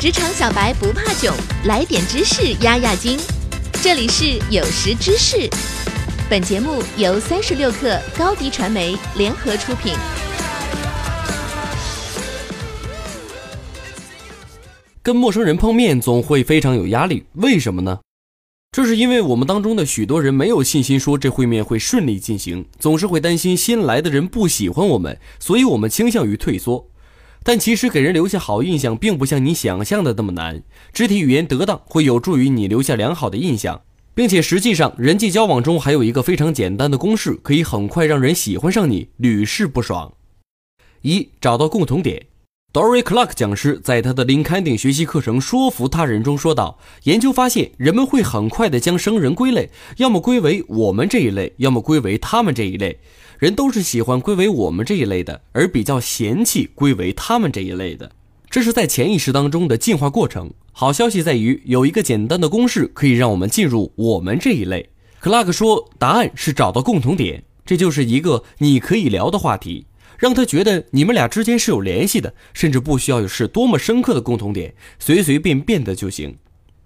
职场小白不怕囧，来点知识压压惊。这里是有识知识，本节目由三十六克高低传媒联合出品。跟陌生人碰面总会非常有压力，为什么呢？这是因为我们当中的许多人没有信心说这会面会顺利进行，总是会担心新来的人不喜欢我们，所以我们倾向于退缩。但其实给人留下好印象，并不像你想象的那么难。肢体语言得当会有助于你留下良好的印象，并且实际上人际交往中还有一个非常简单的公式，可以很快让人喜欢上你，屡试不爽。一、找到共同点。Dory Clark 讲师在他的林肯定学习课程《说服他人》中说道：“研究发现，人们会很快地将生人归类，要么归为我们这一类，要么归为他们这一类。人都是喜欢归为我们这一类的，而比较嫌弃归为他们这一类的。这是在潜意识当中的进化过程。好消息在于，有一个简单的公式可以让我们进入我们这一类。”Clark 说：“答案是找到共同点，这就是一个你可以聊的话题。”让他觉得你们俩之间是有联系的，甚至不需要是多么深刻的共同点，随随便便的就行。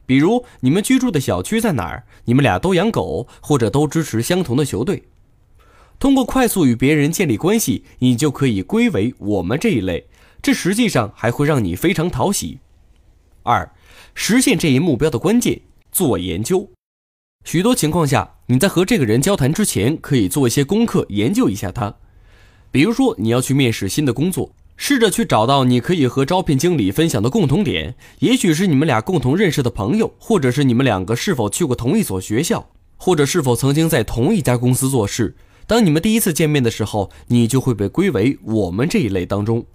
比如你们居住的小区在哪儿，你们俩都养狗，或者都支持相同的球队。通过快速与别人建立关系，你就可以归为我们这一类。这实际上还会让你非常讨喜。二，实现这一目标的关键，做研究。许多情况下，你在和这个人交谈之前，可以做一些功课，研究一下他。比如说，你要去面试新的工作，试着去找到你可以和招聘经理分享的共同点。也许是你们俩共同认识的朋友，或者是你们两个是否去过同一所学校，或者是否曾经在同一家公司做事。当你们第一次见面的时候，你就会被归为我们这一类当中。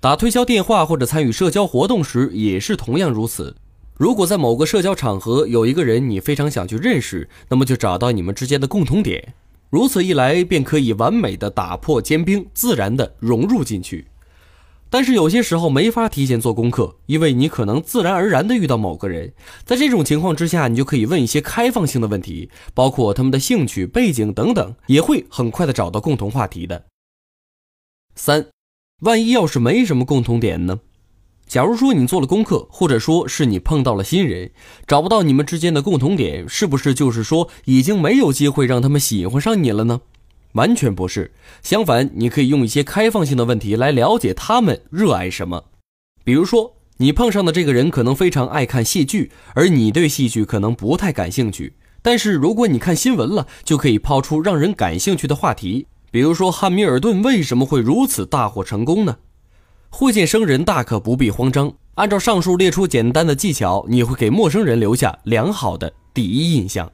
打推销电话或者参与社交活动时也是同样如此。如果在某个社交场合有一个人你非常想去认识，那么就找到你们之间的共同点。如此一来，便可以完美的打破坚冰，自然的融入进去。但是有些时候没法提前做功课，因为你可能自然而然的遇到某个人，在这种情况之下，你就可以问一些开放性的问题，包括他们的兴趣、背景等等，也会很快的找到共同话题的。三，万一要是没什么共同点呢？假如说你做了功课，或者说是你碰到了新人，找不到你们之间的共同点，是不是就是说已经没有机会让他们喜欢上你了呢？完全不是，相反，你可以用一些开放性的问题来了解他们热爱什么。比如说，你碰上的这个人可能非常爱看戏剧，而你对戏剧可能不太感兴趣。但是如果你看新闻了，就可以抛出让人感兴趣的话题，比如说汉密尔顿为什么会如此大获成功呢？会见生人大可不必慌张，按照上述列出简单的技巧，你会给陌生人留下良好的第一印象。